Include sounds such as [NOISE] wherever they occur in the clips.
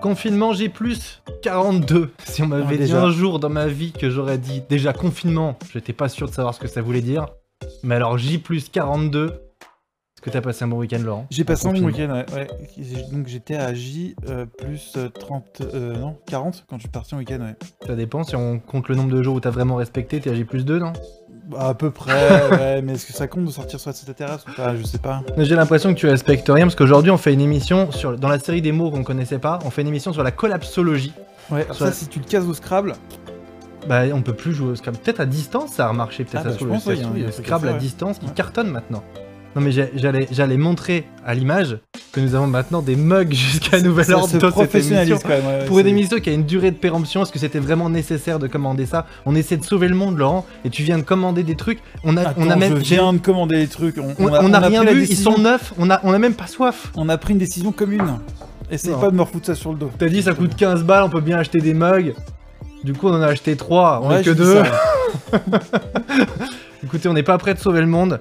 Confinement J+, 42. Si on m'avait Ah, dit déjà. un jour dans ma vie que j'aurais dit déjà confinement, j'étais pas sûr de savoir ce que ça voulait dire. Mais alors J+, 42. Est-ce que t'as passé un bon week-end, Laurent? J'ai passé un bon week-end, ouais. ouais. J'ai- Donc j'étais à J euh, plus euh, 30, euh, non, 40 quand je suis parti en week-end, ouais. Ça dépend, si on compte le nombre de jours où t'as vraiment respecté, t'es à J+, 2, non? À peu près, [LAUGHS] ouais, mais est-ce que ça compte de sortir sur cette terrasse ou pas? Je sais pas. J'ai l'impression que tu respectes rien parce qu'aujourd'hui on fait une émission sur dans la série des mots qu'on connaissait pas, on fait une émission sur la collapsologie. Ouais, ça, si tu le cases au Scrabble, Bah on peut plus jouer au Scrabble. Peut-être à distance ça a remarché, peut-être Ah, ça bah, ça se trouve, Scrabble à distance qui Ouais. cartonne maintenant. Non mais j'allais j'allais montrer à l'image que nous avons maintenant des mugs [LAUGHS] jusqu'à nouvel ordre dans cette émission. quand même. ouais, Pour une émission qui a une durée de péremption, est-ce que c'était vraiment nécessaire de commander ça? On essaie de sauver le monde, Laurent, et tu viens de commander des trucs. On a, Attends, on a même, je viens de commander des trucs. On, on, on a, rien vu. Ils sont neufs. On a, on a même pas soif. On a pris une décision commune. Essaye Non. pas de me refoutre ça sur le dos. T'as dit ça coûte 15 balles, on peut bien acheter des mugs. Du coup, on en a acheté 3, on Ouais, est que je dis 2. ça. [LAUGHS] Écoutez, on n'est pas prêt de sauver le monde.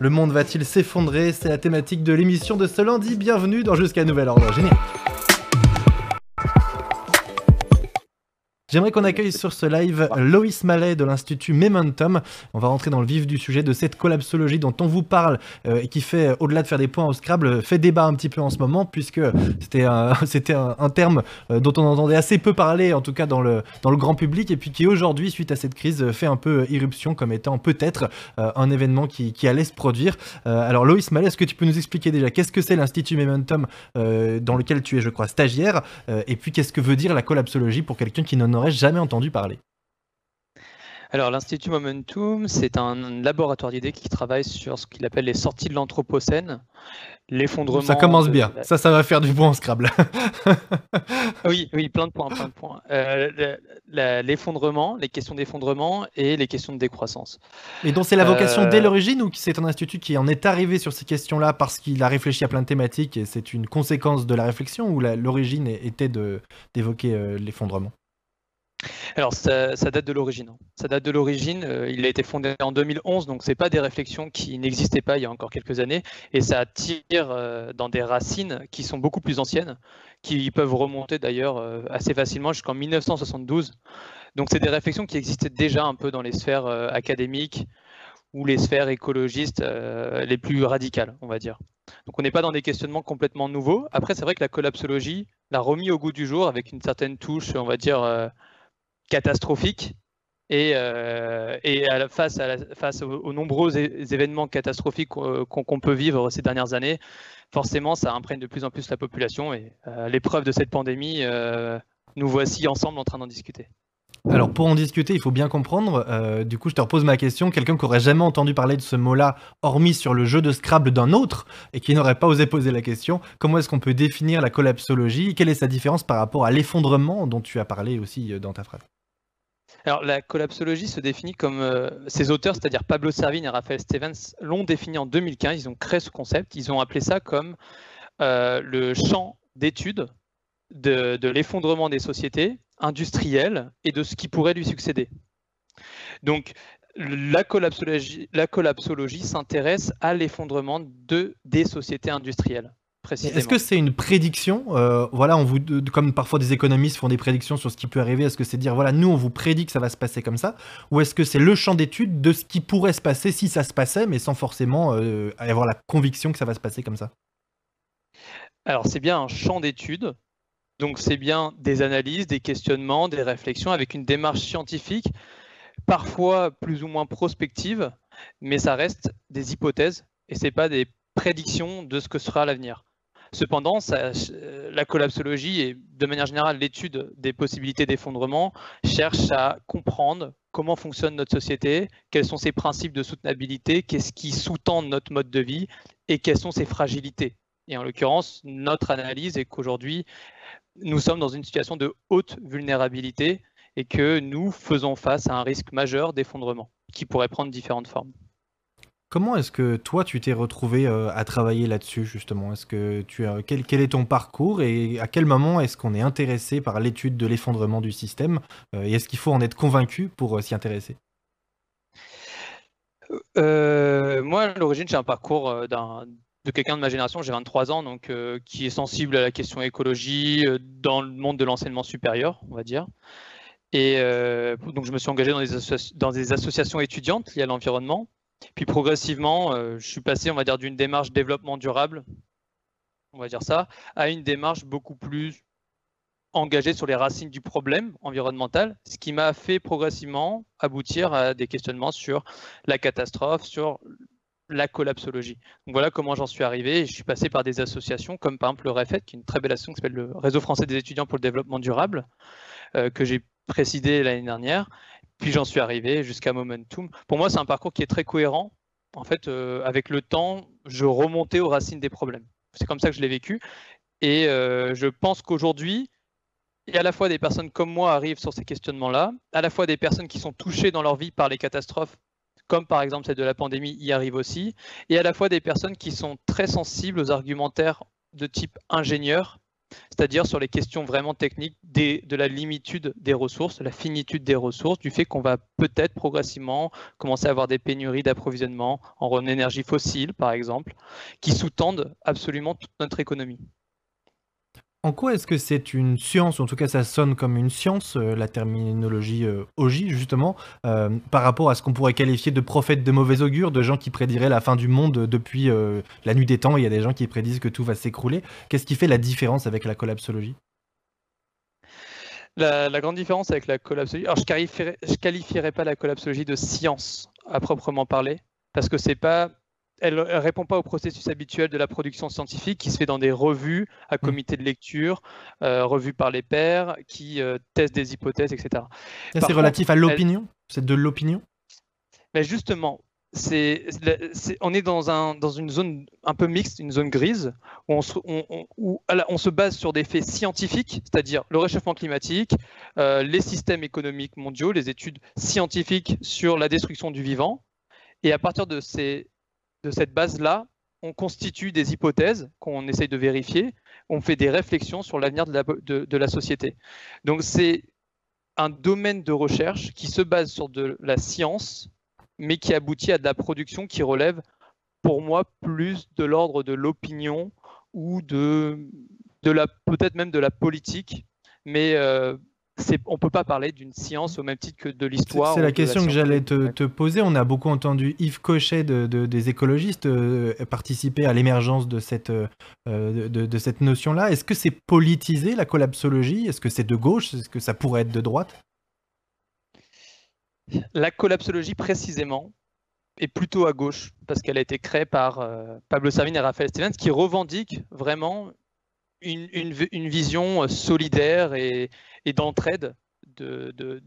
Le monde va-t-il s'effondrer? C'est la thématique de l'émission de ce lundi. Bienvenue dans Jusqu'à Nouvel Ordre. Génial. J'aimerais qu'on accueille sur ce live Loïs Mallet de l'Institut Momentum. On va rentrer dans le vif du sujet de cette collapsologie dont on vous parle euh, et qui fait, euh, au-delà de faire des points au Scrabble, euh, fait débat un petit peu en ce moment puisque c'était un, [LAUGHS] terme dont on entendait assez peu parler, en tout cas dans le, grand public, et puis qui aujourd'hui, suite à cette crise, fait un peu irruption comme étant peut-être un événement qui, qui allait se produire. Alors Loïs Mallet, est-ce que tu peux nous expliquer déjà qu'est-ce que c'est l'Institut Momentum dans lequel tu es, je crois, stagiaire, et puis qu'est-ce que veut dire la collapsologie pour quelqu'un qui n'en aurait jamais entendu parler Alors, l'Institut Momentum, c'est un laboratoire d'idées qui travaille sur ce qu'il appelle les sorties de l'Anthropocène, l'effondrement. Ça commence bien, ça, ça va faire du bon en Scrabble. [LAUGHS] Oui, oui, plein de points, plein de points. Euh, l'effondrement, les questions d'effondrement et les questions de décroissance. Et donc c'est la vocation Euh, dès l'origine ou c'est un institut qui en est arrivé sur ces questions-là parce qu'il a réfléchi à plein de thématiques et c'est une conséquence de la réflexion ou l'origine était d'évoquer euh, l'effondrement? Alors, ça, date de l'origine. hein. Ça date de l'origine. euh, il a été fondé en 2011, donc c'est pas des réflexions qui n'existaient pas il y a encore quelques années, et ça tire euh, dans des racines qui sont beaucoup plus anciennes, qui peuvent remonter d'ailleurs euh, assez facilement jusqu'en 1972. Donc, c'est des réflexions qui existaient déjà un peu dans les sphères académiques ou les sphères écologistes les plus radicales, on va dire. Donc, on n'est pas dans des questionnements complètement nouveaux. Après, c'est vrai que la collapsologie l'a remis au goût du jour avec une certaine touche, on va dire. Euh, catastrophique et, euh, face, à la- face aux, nombreux événements catastrophiques qu'on qu'on- peut vivre ces dernières années, forcément ça imprègne de plus en plus la population et euh, l'épreuve de cette pandémie, euh, nous voici ensemble en train d'en discuter. Alors pour en discuter, il faut bien comprendre. euh, du coup, je te repose ma question. Quelqu'un qui aurait jamais entendu parler de ce mot-là, hormis sur le jeu de Scrabble d'un autre, et qui n'aurait pas osé poser la question, comment est-ce qu'on peut définir la collapsologie? Quelle est sa différence par rapport à l'effondrement dont tu as parlé aussi euh, dans ta phrase? La collapsologie se définit comme euh, ces auteurs, c'est-à-dire Pablo Servigne et Raphaël Stevens, l'ont défini en 2015. Ils ont créé ce concept. Ils ont appelé ça comme euh, le champ d'étude de, l'effondrement des sociétés industrielles et de ce qui pourrait lui succéder. Donc la collapsologie, la collapsologie s'intéresse à l'effondrement de, des sociétés industrielles. Précisément. Est-ce que c'est une prédiction Euh, Voilà, on vous, comme parfois des économistes font des prédictions sur ce qui peut arriver. Est-ce que c'est dire voilà, nous on vous prédit que ça va se passer comme ça, ou est-ce que c'est le champ d'étude de ce qui pourrait se passer si ça se passait, mais sans forcément euh, avoir la conviction que ça va se passer comme ça? Alors, c'est bien un champ d'études. Donc, c'est bien des analyses, des questionnements, des réflexions avec une démarche scientifique, parfois plus ou moins prospective, mais ça reste des hypothèses et ce n'est pas des prédictions de ce que sera l'avenir. Cependant, euh, la collapsologie et de manière générale l'étude des possibilités d'effondrement cherche à comprendre comment fonctionne notre société, quels sont ses principes de soutenabilité, qu'est-ce qui sous-tend notre mode de vie et quelles sont ses fragilités. Et en l'occurrence, notre analyse est qu'aujourd'hui, nous sommes dans une situation de haute vulnérabilité et que nous faisons face à un risque majeur d'effondrement qui pourrait prendre différentes formes. Comment est-ce que toi tu t'es retrouvé euh, à travailler là-dessus justement? Est-ce que tu as quel, est ton parcours et à quel moment est-ce qu'on est intéressé par l'étude de l'effondrement du système Euh, et est-ce qu'il faut en être convaincu pour euh, s'y intéresser? Moi, à l'origine, j'ai un parcours de quelqu'un de ma génération, j'ai 23 ans, donc qui est sensible à la question écologie dans le monde de l'enseignement supérieur, on va dire. Et donc je me suis engagé dans des, dans des associations étudiantes liées à l'environnement. Puis progressivement, je suis passé, on va dire, d'une démarche développement durable, on va dire ça, à une démarche beaucoup plus engagé sur les racines du problème environnemental, ce qui m'a fait progressivement aboutir à des questionnements sur la catastrophe, sur la collapsologie. Donc voilà comment j'en suis arrivé. Je suis passé par des associations comme par exemple le REFET, qui est une très belle association qui s'appelle le Réseau français des étudiants pour le développement durable, euh, que j'ai présidé l'année dernière. Puis j'en suis arrivé jusqu'à Momentum. Pour moi, c'est un parcours qui est très cohérent. En fait, euh, avec le temps, je remontais aux racines des problèmes. C'est comme ça que je l'ai vécu. Et euh, je pense qu'aujourd'hui, à la fois des personnes comme moi arrivent sur ces questionnements-là, à la fois des personnes qui sont touchées dans leur vie par les catastrophes, comme par exemple celle de la pandémie, y arrivent aussi, et à la fois des personnes qui sont très sensibles aux argumentaires de type ingénieur, c'est-à-dire sur les questions vraiment techniques de la limitude des ressources, la finitude des ressources, du fait qu'on va peut-être progressivement commencer à avoir des pénuries d'approvisionnement en énergie fossile, par exemple, qui sous-tendent absolument toute notre économie. En quoi est-ce que c'est une science, ou en tout cas ça sonne comme une science, euh, la terminologie euh, OJ justement, euh, par rapport à ce qu'on pourrait qualifier de prophètes de mauvais augure, de gens qui prédiraient la fin du monde depuis la nuit des temps, il y a des gens qui prédisent que tout va s'écrouler. Qu'est-ce qui fait la différence avec la collapsologie? La, grande différence avec la collapsologie, alors je qualifierais, je qualifierais pas la collapsologie de science à proprement parler, parce que c'est pas elle ne répond pas au processus habituel de la production scientifique qui se fait dans des revues à mm. comité de lecture, euh, revues par les pairs, qui euh, testent des hypothèses, etc. C'est relatif à l'opinion? C'est de l'opinion? Mais justement, c'est, on est dans, un, dans une zone un peu mixte, une zone grise, où on se, on, se base sur des faits scientifiques, c'est-à-dire le réchauffement climatique, euh, les systèmes économiques mondiaux, les études scientifiques sur la destruction du vivant. Et à partir de ces de cette base-là, on constitue des hypothèses qu'on essaye de vérifier, on fait des réflexions sur l'avenir de la, société. Donc c'est un domaine de recherche qui se base sur de la science, mais qui aboutit à de la production qui relève, pour moi, plus de l'ordre de l'opinion ou de, la peut-être même de la politique. Mais euh, on ne peut pas parler d'une science au même titre que de l'histoire. C'est la question que j'allais te, poser. On a beaucoup entendu Yves Cochet des écologistes euh, participer à l'émergence de cette, euh, de, cette notion-là. Est-ce que c'est politisé la collapsologie? Est-ce que c'est de gauche? Est-ce que ça pourrait être de droite? La collapsologie précisément est plutôt à gauche parce qu'elle a été créée par euh, Pablo Servigne et Raphaël Stevens qui revendiquent vraiment une, vision solidaire et, d'entraide de,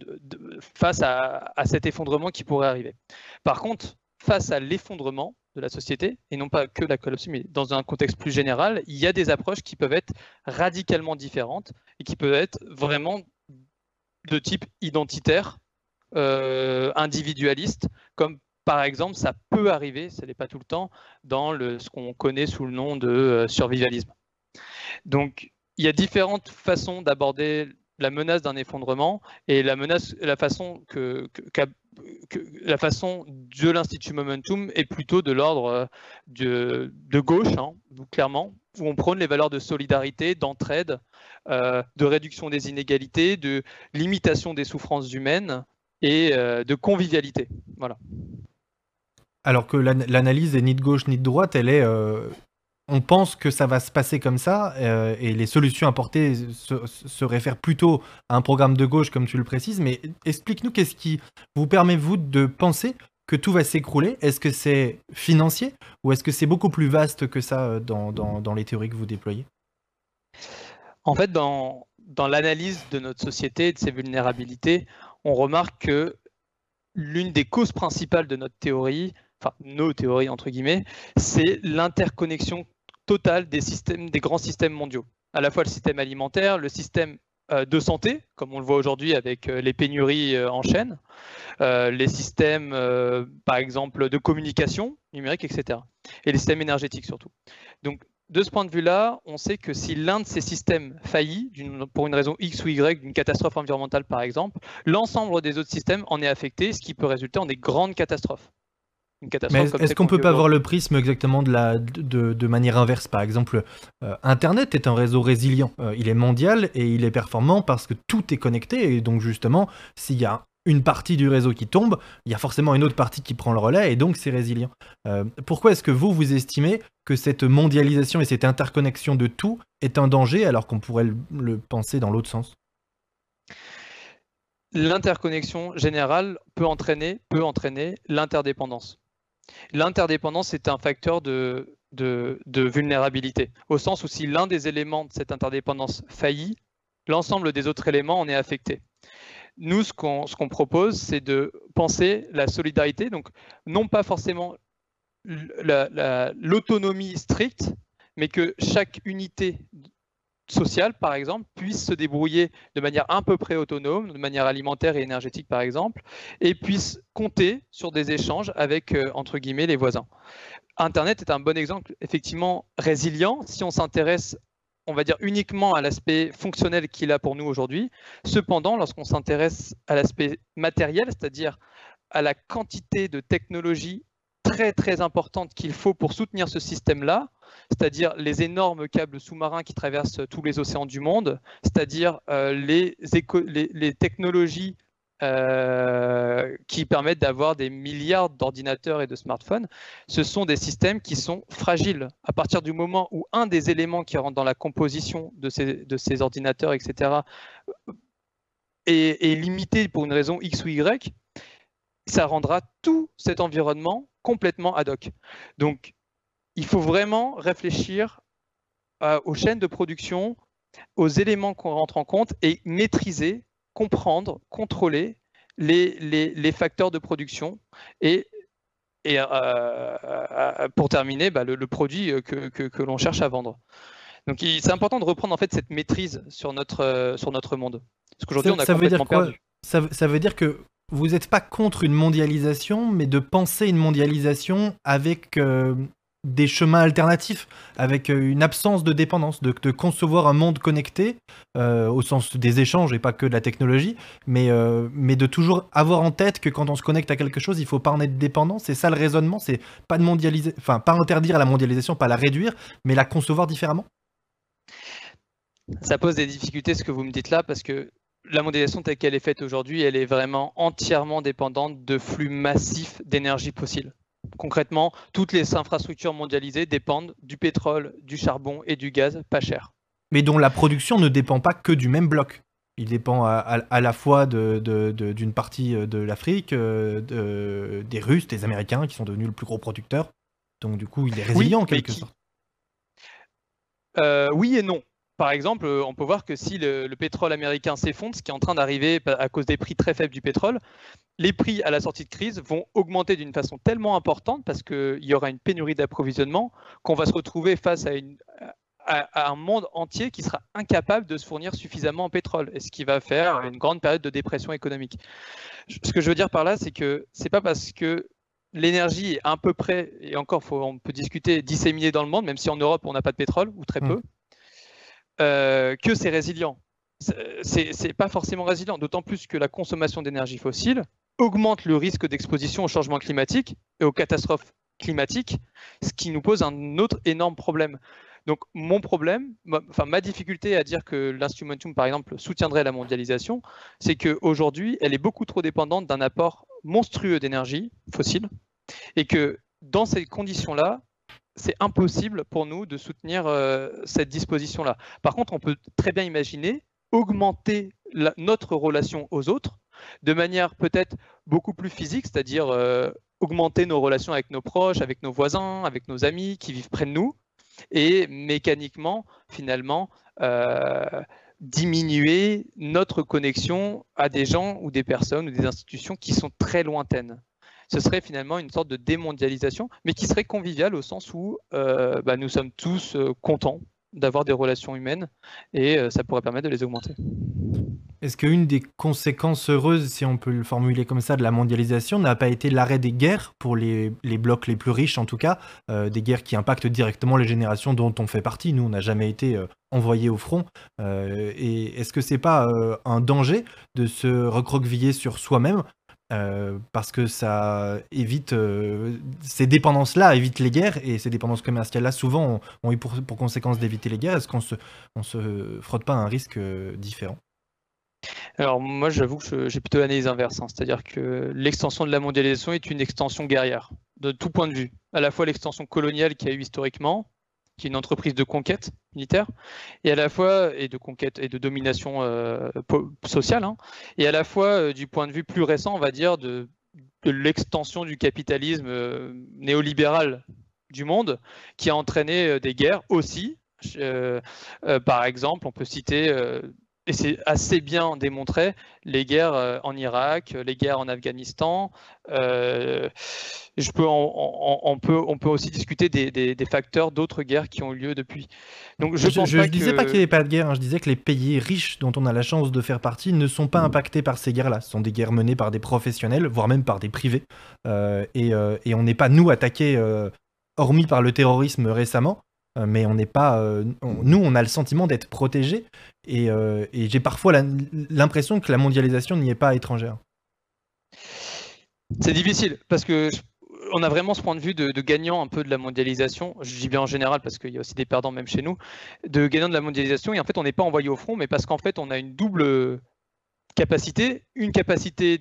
face à, cet effondrement qui pourrait arriver. Par contre, face à l'effondrement de la société, et non pas que la collapse, mais dans un contexte plus général, il y a des approches qui peuvent être radicalement différentes et qui peuvent être vraiment de type identitaire, euh, individualiste, comme par exemple, ça peut arriver, ce n'est pas tout le temps, dans ce qu'on connaît sous le nom de euh, survivalisme. Donc, il y a différentes façons d'aborder la menace d'un effondrement et la menace, la façon que, la façon de l'institut Momentum est plutôt de l'ordre euh, de, gauche, hein, clairement, où on prône les valeurs de solidarité, d'entraide, euh, de réduction des inégalités, de limitation des souffrances humaines et euh, de convivialité. Voilà. Alors que l'analyse est ni de gauche ni de droite, elle est on pense que ça va se passer comme ça euh, et les solutions apportées se, réfèrent plutôt à un programme de gauche comme tu le précises, mais explique-nous qu'est-ce qui vous permet vous de penser que tout va s'écrouler. Est-ce que c'est financier ou est-ce que c'est beaucoup plus vaste que ça euh, dans, les théories que vous déployez? En fait, dans, dans l'analyse de notre société et de ses vulnérabilités, on remarque que l'une des causes principales de notre théorie, enfin nos théories entre guillemets, c'est l'interconnexion total des, systèmes, des grands systèmes mondiaux. À la fois le système alimentaire, le système euh, de santé, comme on le voit aujourd'hui avec euh, les pénuries euh, en chaîne, les systèmes, par exemple, de communication numérique, etc. Et les systèmes énergétiques surtout. Donc, de ce point de vue-là, on sait que si l'un de ces systèmes faillit, pour une raison X ou Y, d'une catastrophe environnementale par exemple, l'ensemble des autres systèmes en est affecté, ce qui peut résulter en des grandes catastrophes. Une catastrophe. Mais est-ce qu'on peut pas voir le prisme exactement de, la, de, de manière inverse? Par exemple, euh, Internet est un réseau résilient. Euh, il est mondial et il est performant parce que tout est connecté. Et donc justement, s'il y a une partie du réseau qui tombe, il y a forcément une autre partie qui prend le relais et donc c'est résilient. Euh, pourquoi est-ce que vous, vous estimez que cette mondialisation et cette interconnexion de tout est un danger alors qu'on pourrait le penser dans l'autre sens? L'interconnexion générale peut entraîner, peut entraîner l'interdépendance. L'interdépendance est un facteur de, vulnérabilité, au sens où si l'un des éléments de cette interdépendance faillit, l'ensemble des autres éléments en est affecté. Nous, ce qu'on propose, c'est de penser la solidarité, donc non pas forcément l'autonomie stricte, mais que chaque unité sociale, par exemple, puisse se débrouiller de manière à peu près autonome, de manière alimentaire et énergétique, par exemple, et puisse compter sur des échanges avec, euh, entre guillemets, les voisins. Internet est un bon exemple, effectivement, résilient, si on s'intéresse on va dire uniquement à l'aspect fonctionnel qu'il a pour nous aujourd'hui. Cependant, lorsqu'on s'intéresse à l'aspect matériel, c'est-à-dire à la quantité de technologie très très importante qu'il faut pour soutenir ce système-là, c'est-à-dire les énormes câbles sous-marins qui traversent tous les océans du monde, c'est-à-dire euh, les, technologies euh, qui permettent d'avoir des milliards d'ordinateurs et de smartphones, ce sont des systèmes qui sont fragiles. À partir du moment où un des éléments qui rentre dans la composition de ces, de ces ordinateurs, etc., est, est limité pour une raison X ou Y, ça rendra tout cet environnement complètement ad hoc. Donc, il faut vraiment réfléchir euh, aux chaînes de production, aux éléments qu'on rentre en compte et maîtriser, comprendre, contrôler les, les, facteurs de production et, et euh, euh, pour terminer, bah, le, produit que, que, l'on cherche à vendre. Donc c'est important de reprendre en fait cette maîtrise sur notre, sur notre monde. Parce qu'aujourd'hui, on a complètement perdu. Ça, ça, veut dire que vous n'êtes pas contre une mondialisation, mais de penser une mondialisation avec des chemins alternatifs, avec euh, une absence de dépendance, de, concevoir un monde connecté, euh, au sens des échanges et pas que de la technologie, mais, euh, mais de toujours avoir en tête que quand on se connecte à quelque chose, il faut pas en être dépendant. C'est ça le raisonnement, c'est pas de mondialiser, enfin pas interdire la mondialisation, pas la réduire, mais la concevoir différemment. Ça pose des difficultés ce que vous me dites là, parce que la mondialisation telle qu'elle est faite aujourd'hui, elle est vraiment entièrement dépendante de flux massifs d'énergie fossile. Concrètement, toutes les infrastructures mondialisées dépendent du pétrole, du charbon et du gaz pas cher. Mais dont la production ne dépend pas que du même bloc. Il dépend à, la fois d'une partie de l'Afrique, euh, des Russes, des Américains qui sont devenus le plus gros producteur. Donc du coup, il est résilient en quelque sorte. Euh, oui et non par exemple, euh, on peut voir que si le, pétrole américain s'effondre, ce qui est en train d'arriver à cause des prix très faibles du pétrole, les prix à la sortie de crise vont augmenter d'une façon tellement importante parce qu'il y aura une pénurie d'approvisionnement qu'on va se retrouver face à, un monde entier qui sera incapable de se fournir suffisamment en pétrole, et ce qui va faire une grande période de dépression économique. Ce que je veux dire par là, c'est que c'est pas parce que l'énergie est à peu près, et encore on peut discuter, disséminée dans le monde, même si en Europe on n'a pas de pétrole, ou très mmh. Euh, que c'est résilient. C'est pas forcément résilient, d'autant plus que la consommation d'énergie fossile augmente le risque d'exposition au changement climatique et aux catastrophes climatiques, ce qui nous pose un autre énorme problème. Donc mon problème, ma, enfin ma difficulté à dire que l'instrumentum, par exemple, soutiendrait la mondialisation, c'est qu'aujourd'hui, elle est beaucoup trop dépendante d'un apport monstrueux d'énergie fossile, et que dans ces conditions-là, c'est impossible pour nous de soutenir euh, cette disposition-là. Par contre, on peut très bien imaginer augmenter notre relation aux autres de manière peut-être beaucoup plus physique, c'est-à-dire euh, augmenter nos relations avec nos proches, avec nos voisins, avec nos amis qui vivent près de nous, et mécaniquement, finalement, euh, diminuer notre connexion à des gens ou des personnes ou des institutions qui sont très lointaines ce serait finalement une sorte de démondialisation, mais qui serait conviviale au sens où euh, bah, nous sommes tous euh, contents d'avoir des relations humaines et euh, ça pourrait permettre de les augmenter. Est-ce qu'une des conséquences heureuses, si on peut le formuler comme ça, de la mondialisation n'a pas été l'arrêt des guerres, pour les, blocs les plus riches en tout cas, des guerres qui impactent directement les générations dont on fait partie? Nous, on n'a jamais été envoyés au front. et est-ce que c'est pas un danger de se recroqueviller sur soi-même parce que ça évite ces dépendances-là évitent les guerres et ces dépendances commerciales-là souvent ont, eu pour, conséquence d'éviter les guerres. Est-ce qu'on se, se frotte pas à un risque différent? Alors moi j'avoue que j'ai plutôt l'analyse inverse, hein. c'est-à-dire que l'extension de la mondialisation est une extension guerrière, de tout point de vue. À la fois l'extension coloniale qu'il y a eu historiquement, qui est une entreprise de conquête militaire, et à la fois et de conquête et de domination euh, sociale, hein, et à la fois euh, du point de vue plus récent, on va dire, de, l'extension du capitalisme euh, néolibéral du monde, qui a entraîné des guerres aussi. par exemple, on peut citer et c'est assez bien démontré, les guerres euh, en Irak, les guerres en Afghanistan. Euh, je peux on, peut, on peut aussi discuter des, facteurs d'autres guerres qui ont eu lieu depuis. Donc je ne disais pas qu'il n'y avait pas de guerre, hein. je disais que les pays riches dont on a la chance de faire partie ne sont pas impactés par ces guerres-là. Ce sont des guerres menées par des professionnels, voire même par des privés. Euh, et, et, on n'est pas, nous, attaqués, hormis par le terrorisme récemment. Euh, mais on n'est pas. Euh, nous, on a le sentiment d'être protégés, et, euh, j'ai parfois l'impression que la mondialisation n'y est pas étrangère. C'est difficile parce que on a vraiment ce point de vue de, gagnant un peu de la mondialisation. Je dis bien en général parce qu'il y a aussi des perdants même chez nous, de gagnant de la mondialisation. Et en fait, on n'est pas envoyé au front, mais parce qu'en fait, on a une double capacité, une capacité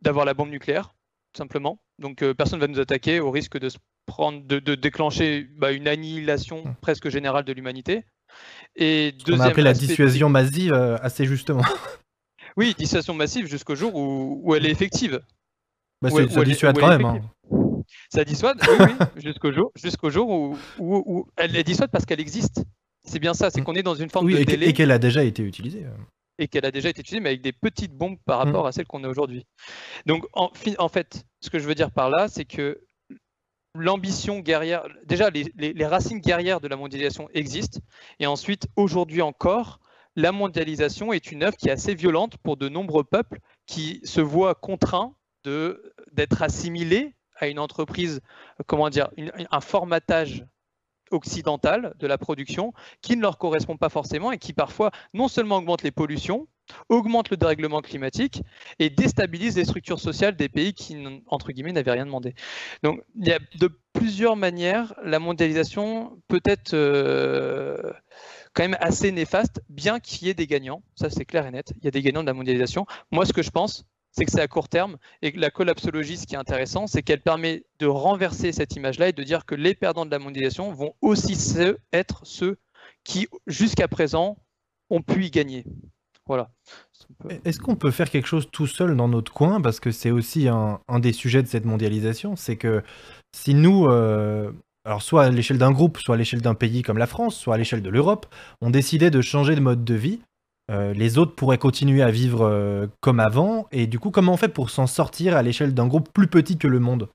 d'avoir la bombe nucléaire, simplement. Donc personne ne va nous attaquer au risque de se prendre, de, déclencher bah, une annihilation hmm. presque générale de l'humanité. Et On a appelé la dissuasion massive euh, assez justement. [LAUGHS] Oui, dissuasion massive jusqu'au jour où, elle est effective. Bah, ça dissuade quand même. Hein. Ça dissuade, oui, [LAUGHS] jusqu'au jour, jusqu'au jour où, où, elle est dissuade parce qu'elle existe. C'est bien ça, c'est hmm. qu'on est dans une forme de et délai. Et qu'elle a déjà été utilisée. Et qu'elle a déjà été utilisée, mais avec des petites bombes par hmm. rapport à celles qu'on a aujourd'hui. Donc, en, en fait, ce que je veux dire par là, c'est que l'ambition guerrière, déjà les, racines guerrières de la mondialisation existent, et ensuite, aujourd'hui encore, la mondialisation est une œuvre qui est assez violente pour de nombreux peuples qui se voient contraints d'être assimilés à une entreprise, comment dire, un formatage occidental de la production qui ne leur correspond pas forcément et qui parfois non seulement augmente les pollutions, augmente le dérèglement climatique et déstabilise les structures sociales des pays qui, entre guillemets, n'avaient rien demandé. Donc, il y a de plusieurs manières, la mondialisation peut être euh, quand même assez néfaste, bien qu'il y ait des gagnants. Ça, c'est clair et net. Il y a des gagnants de la mondialisation. Moi, ce que je pense, c'est que c'est à court terme. Et la collapsologie, ce qui est intéressant, c'est qu'elle permet de renverser cette image-là et de dire que les perdants de la mondialisation vont aussi être ceux qui, jusqu'à présent, ont pu y gagner. Voilà. Est-ce qu'on peut faire quelque chose tout seul dans notre coin? Parce que c'est aussi un, des sujets de cette mondialisation. C'est que si nous, euh, soit à l'échelle d'un groupe, soit à l'échelle d'un pays comme la France, soit à l'échelle de l'Europe, on décidait de changer de mode de vie, euh, les autres pourraient continuer à vivre euh, comme avant. Et du coup, comment on fait pour s'en sortir à l'échelle d'un groupe plus petit que le monde?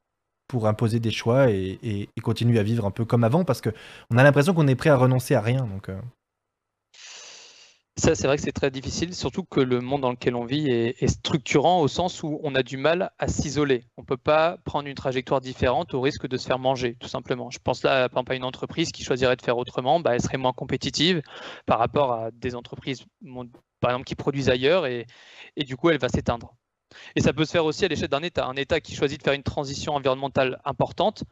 Pour imposer des choix et, continuer à vivre un peu comme avant parce qu'on a l'impression qu'on est prêt à renoncer à rien. Donc, ça, c'est vrai que c'est très difficile, surtout que le monde dans lequel on vit est, structurant au sens où on a du mal à s'isoler. On ne peut pas prendre une trajectoire différente au risque de se faire manger, tout simplement. Je pense là, par exemple, à une entreprise qui choisirait de faire autrement, bah, elle serait moins compétitive par rapport à des entreprises, par exemple, qui produisent ailleurs et, et du coup, elle va s'éteindre. Et ça peut se faire aussi à l'échelle d'un État. Un État qui choisit de faire une transition environnementale importante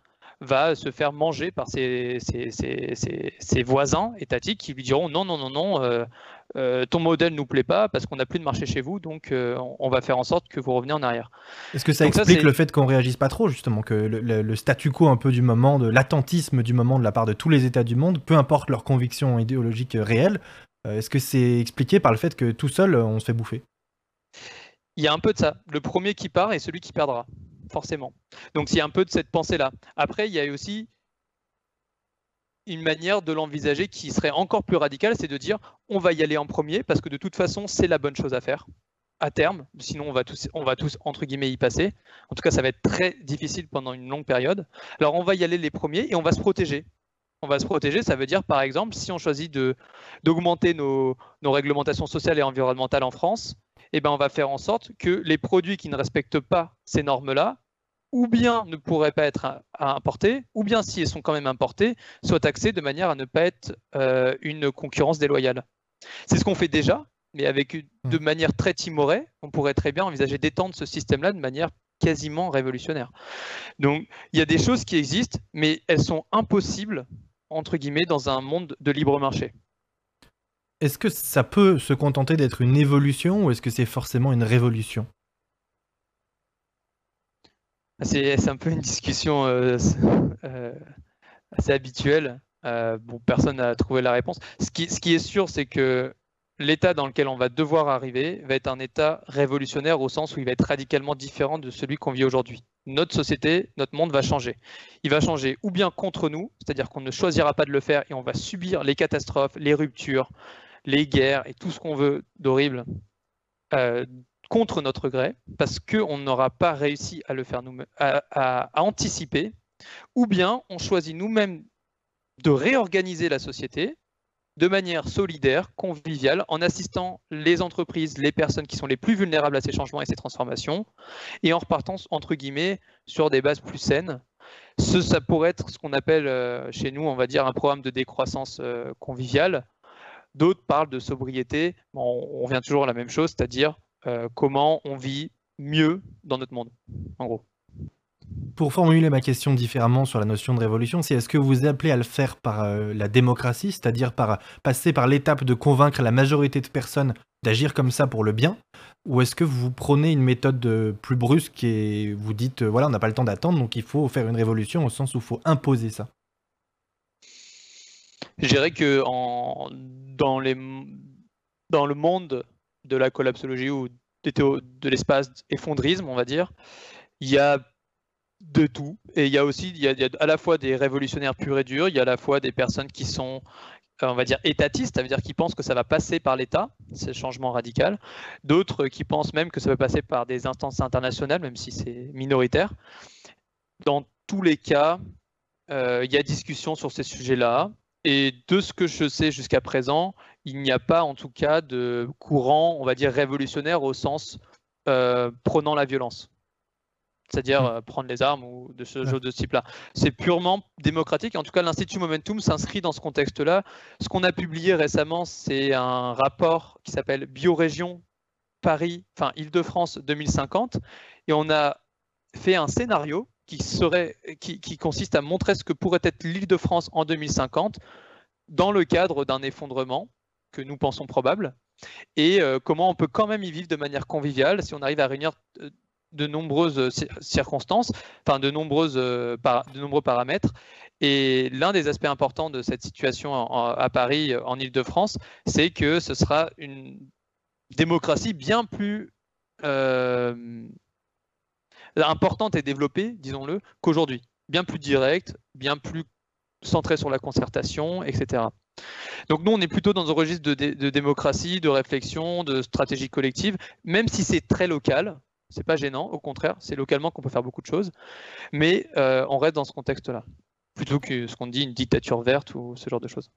va se faire manger par ses, ses, voisins étatiques qui lui diront non, non, non, non, euh, euh, ton modèle nous plaît pas parce qu'on n'a plus de marché chez vous, donc euh, on va faire en sorte que vous reveniez en arrière. Est-ce que ça explique le fait qu'on réagisse pas trop, justement, que le, statu quo un peu du moment, de l'attentisme du moment de la part de tous les États du monde, peu importe leurs convictions idéologiques réelles, est-ce que c'est expliqué par le fait que tout seul, on se fait bouffer? Il y a un peu de ça. Le premier qui part est celui qui perdra forcément. Donc a un peu de cette pensée-là. Après, il y a aussi une manière de l'envisager qui serait encore plus radicale, c'est de dire on va y aller en premier parce que de toute façon c'est la bonne chose à faire à terme, sinon on va tous, on va tous entre guillemets y passer. En tout cas, ça va être très difficile pendant une longue période. Alors on va y aller les premiers et on va se protéger. On va se protéger, ça veut dire par exemple si on choisit d'augmenter nos réglementations sociales et environnementales en France, eh ben, on va faire en sorte que les produits qui ne respectent pas ces normes-là, ou bien ne pourraient pas être importés, ou bien si elles sont quand même importés, soient taxés de manière à ne pas être euh, une concurrence déloyale. C'est ce qu'on fait déjà, mais avec de manière très timorée, on pourrait très bien envisager d'étendre ce système-là de manière quasiment révolutionnaire. Donc il y a des choses qui existent, mais elles sont impossibles, entre guillemets, dans un monde de libre marché. Est-ce que ça peut se contenter d'être une évolution ou est-ce que c'est forcément une révolution? C'est, un peu une discussion euh, euh, assez habituelle. Euh, personne n'a trouvé la réponse. Ce qui est sûr, c'est que l'état dans lequel on va devoir arriver va être un état révolutionnaire au sens où il va être radicalement différent de celui qu'on vit aujourd'hui. Notre société, notre monde va changer. Il va changer ou bien contre nous, c'est-à-dire qu'on ne choisira pas de le faire et on va subir les catastrophes, les ruptures, les guerres et tout ce qu'on veut d'horrible euh, contre notre gré, parce qu'on n'aura pas réussi à le faire nous à anticiper, ou bien on choisit nous-mêmes de réorganiser la société de manière solidaire, conviviale, en assistant les entreprises, les personnes qui sont les plus vulnérables à ces changements et ces transformations, et en repartant, entre guillemets, sur des bases plus saines. Ce, ça pourrait être ce qu'on appelle euh, chez nous, on va dire, un programme de décroissance euh, conviviale. D'autres parlent de sobriété. on, vient toujours à la même chose, c'est-à-dire euh, comment on vit mieux dans notre monde, en gros. Pour formuler ma question différemment sur la notion de révolution, c'est est-ce que vous appelez à le faire par euh, la démocratie, c'est-à-dire par passer par l'étape de convaincre la majorité de personnes d'agir comme ça pour le bien, ou est-ce que vous prenez une méthode plus brusque et vous dites euh, voilà on n'a pas le temps d'attendre donc il faut faire une révolution au sens où il faut imposer ça? Je dirais que dans, le monde de la collapsologie ou de l'espace effondrisme, on va dire, il y a de tout. Et il y a aussi, il y a, à la fois des révolutionnaires purs et durs, il y a à la fois des personnes qui sont, euh, on va dire, étatistes, ça veut dire qui pensent que ça va passer par l'État, c'est le changement radical. D'autres qui pensent même que ça va passer par des instances internationales, même si c'est minoritaire. Dans tous les cas, euh, il y a discussion sur ces sujets-là. Et de ce que je sais jusqu'à présent, il n'y a pas en tout cas de courant, on va dire, révolutionnaire au sens euh, prenant la violence c'est-à-dire mm. euh, prendre les armes ou de ce jeu de ce type-là. C'est purement démocratique. En tout cas, l'Institut Momentum s'inscrit dans ce contexte-là. Ce qu'on a publié récemment, c'est un rapport qui s'appelle Biorégion Paris, enfin Île-de-France 2050, et on a fait un scénario qui serait, qui, consiste à montrer ce que pourrait être l'Île-de-France en 2050 dans le cadre d'un effondrement que nous pensons probable, et euh, comment on peut quand même y vivre de manière conviviale si on arrive à réunir euh, de nombreuses euh, circonstances, enfin de, nombreuses, de nombreux paramètres. Et l'un des aspects importants de cette situation à Paris, en Ile-de-France, c'est que ce sera une démocratie bien plus importante et développée, disons-le, qu'aujourd'hui. Bien plus directe, bien plus centrée sur la concertation, etc. Donc nous, on est plutôt dans un registre de démocratie, de réflexion, de stratégie collective, même si c'est très local, c'est pas gênant, au contraire, c'est localement qu'on peut faire beaucoup de choses, mais euh, on reste dans ce contexte-là, plutôt que ce qu'on dit une dictature verte ou ce genre de choses.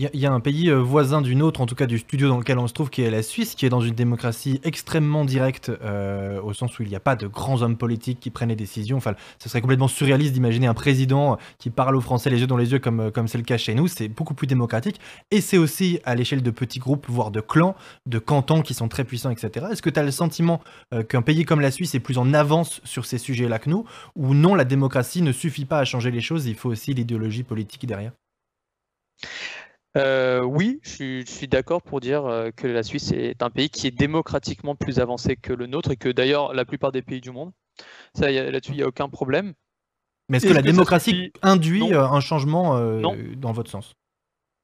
Il y, a un pays euh, voisin d'une autre, en tout cas du studio dans lequel on se trouve, qui est la Suisse, qui est dans une démocratie extrêmement directe, euh, au sens où il n'y a pas de grands hommes politiques qui prennent les décisions. Enfin, ce serait complètement surréaliste d'imaginer un président qui parle aux Français les yeux dans les yeux, comme comme c'est le cas chez nous. C'est beaucoup plus démocratique. Et c'est aussi à l'échelle de petits groupes, voire de clans, de cantons qui sont très puissants, etc. Est-ce que tu as le sentiment euh, qu'un pays comme la Suisse est plus en avance sur ces sujets-là que nous? Ou non, la démocratie ne suffit pas à changer les choses, il faut aussi l'idéologie politique derrière? Euh, oui, je suis, d'accord pour dire euh, que la Suisse est un pays qui est démocratiquement plus avancé que le nôtre et que d'ailleurs la plupart des pays du monde. Ça, là-dessus, il n'y a aucun problème. Mais est-ce que la démocratie induit euh, un changement dans votre sens?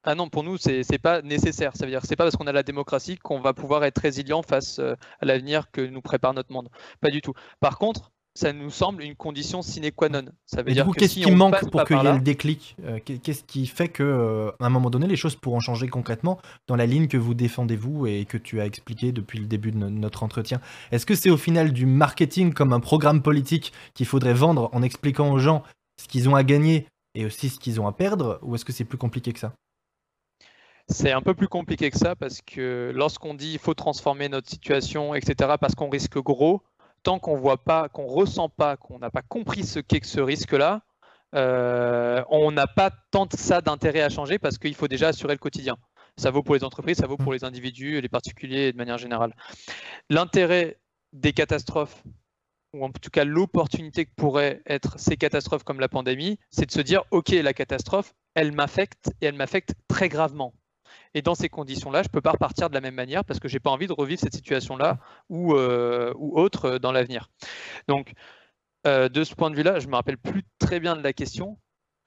Ah non, pour nous, c'est n'est pas nécessaire. Ça veut dire que c'est pas parce qu'on a la démocratie qu'on va pouvoir être résilient face à l'avenir que nous prépare notre monde. Pas du tout. Par contre, ça nous semble une condition sine qua non. Ça veut dire qu'est-ce qui manque pour qu'il y ait le déclic euh, Qu'est-ce qui fait que, euh, à un moment donné, les choses pourront changer concrètement dans la ligne que vous défendez vous et que tu as expliqué depuis le début de notre entretien? Est-ce que c'est au final du marketing comme un programme politique qu'il faudrait vendre en expliquant aux gens ce qu'ils ont à gagner et aussi ce qu'ils ont à perdre, ou est-ce que c'est plus compliqué que ça? C'est un peu plus compliqué que ça parce que lorsqu'on dit il faut transformer notre situation, etc., parce qu'on risque gros, tant qu'on voit pas, qu'on ressent pas, qu'on n'a pas compris ce qu'est ce risque-là, euh, on n'a pas tant de ça d'intérêt à changer parce qu'il faut déjà assurer le quotidien. Ça vaut pour les entreprises, ça vaut pour les individus, les particuliers de manière générale. L'intérêt des catastrophes, ou en tout cas l'opportunité que pourraient être ces catastrophes comme la pandémie, c'est de se dire, OK, la catastrophe, elle m'affecte et elle m'affecte très gravement. Et dans ces conditions-là, je ne peux pas repartir de la même manière parce que je n'ai pas envie de revivre cette situation-là ou, euh, autre dans l'avenir. Donc, euh, de ce point de vue-là, je ne me rappelle plus très bien de la question.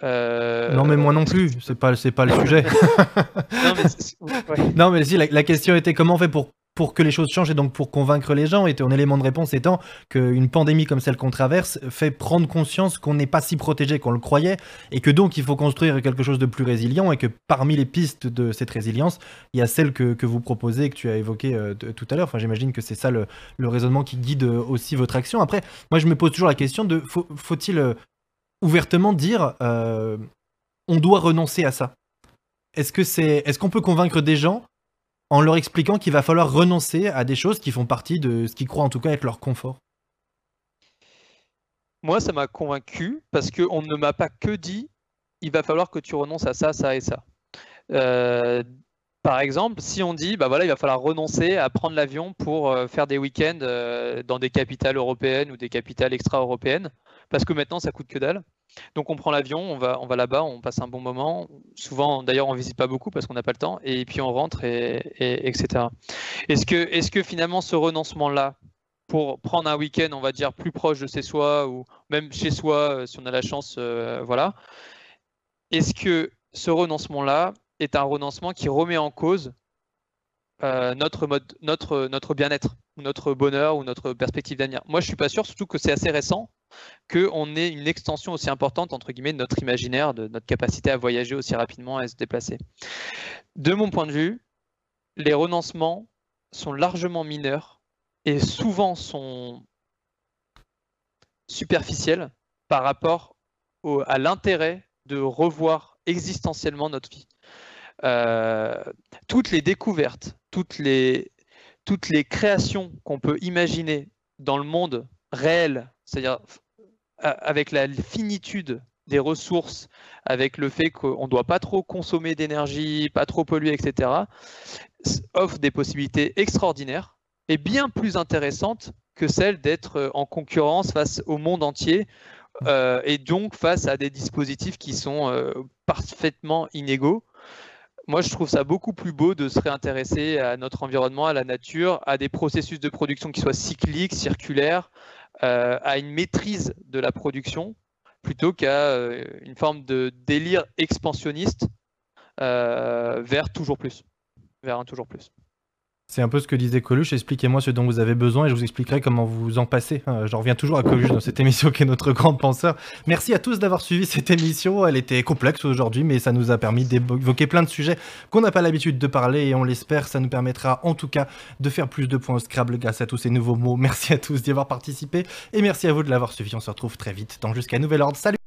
Euh, non mais moi non plus, c'est pas c'est pas le sujet. [LAUGHS] non, mais, si la, la, question était comment on fait pour pour que les choses changent et donc pour convaincre les gens. Et ton élément de réponse étant qu'une pandémie comme celle qu'on traverse fait prendre conscience qu'on n'est pas si protégé qu'on le croyait et que donc il faut construire quelque chose de plus résilient et que parmi les pistes de cette résilience, il y a celle que, que vous proposez, que tu as évoquée euh, tout à l'heure. Enfin, j'imagine que c'est ça le, le, raisonnement qui guide euh, aussi votre action. Après, moi je me pose toujours la question de faut-il euh, ouvertement dire on doit renoncer à ça Est-ce que c'est est-ce qu'on peut convaincre des gens en leur expliquant qu'il va falloir renoncer à des choses qui font partie de ce qu'ils croient en tout cas être leur confort? Moi, ça m'a convaincu parce qu'on ne m'a pas que dit il va falloir que tu renonces à ça, ça et ça. Euh, par exemple, si on dit bah voilà, il va falloir renoncer à prendre l'avion pour euh, faire des week-ends euh, dans des capitales européennes ou des capitales extra-européennes, parce que maintenant ça coûte que dalle. Donc on prend l'avion, on va, on va là-bas, on passe un bon moment. Souvent, d'ailleurs, on visite pas beaucoup parce qu'on n'a pas le temps, et puis on rentre, et, etc. Est-ce que, est que finalement ce renoncement-là, pour prendre un week-end, on va dire plus proche de chez soi ou même chez soi, euh, si on a la chance, euh, voilà. Est-ce que ce renoncement-là est un renoncement qui remet en cause euh, notre mode, notre, notre bien-être, notre bonheur ou notre perspective d'avenir? Moi, je suis pas sûr, surtout que c'est assez récent qu'on ait une extension aussi importante, entre guillemets, de notre imaginaire, de notre capacité à voyager aussi rapidement et à se déplacer. De mon point de vue, les renoncements sont largement mineurs et souvent sont superficiels par rapport à l'intérêt de revoir existentiellement notre vie. Euh, toutes les découvertes, toutes les, toutes les créations qu'on peut imaginer dans le monde réel c'est-à-dire avec la finitude des ressources, avec le fait qu'on ne doit pas trop consommer d'énergie, pas trop polluer, etc., offre des possibilités extraordinaires et bien plus intéressantes que celles d'être euh, en concurrence face au monde entier euh, et donc face à des dispositifs qui sont euh, parfaitement inégaux. Moi, je trouve ça beaucoup plus beau de se réintéresser à notre environnement, à la nature, à des processus de production qui soient cycliques, circulaires, à une maîtrise de la production plutôt qu'à euh, une forme de délire expansionniste euh, vers toujours plus, vers un toujours plus. C'est un peu ce que disait Coluche, expliquez-moi ce dont vous avez besoin et je vous expliquerai comment vous en passez. Euh, j'en reviens toujours à Coluche dans cette émission qui est notre grand penseur. Merci à tous d'avoir suivi cette émission, elle était complexe aujourd'hui mais ça nous a permis d'évoquer plein de sujets qu'on n'a pas l'habitude de parler et on l'espère, ça nous permettra en tout cas de faire plus de points au Scrabble grâce à tous ces nouveaux mots. Merci à tous d'y avoir participé et merci à vous de l'avoir suivi, on se retrouve très vite dans Jusqu'à Nouvel Ordre. Salut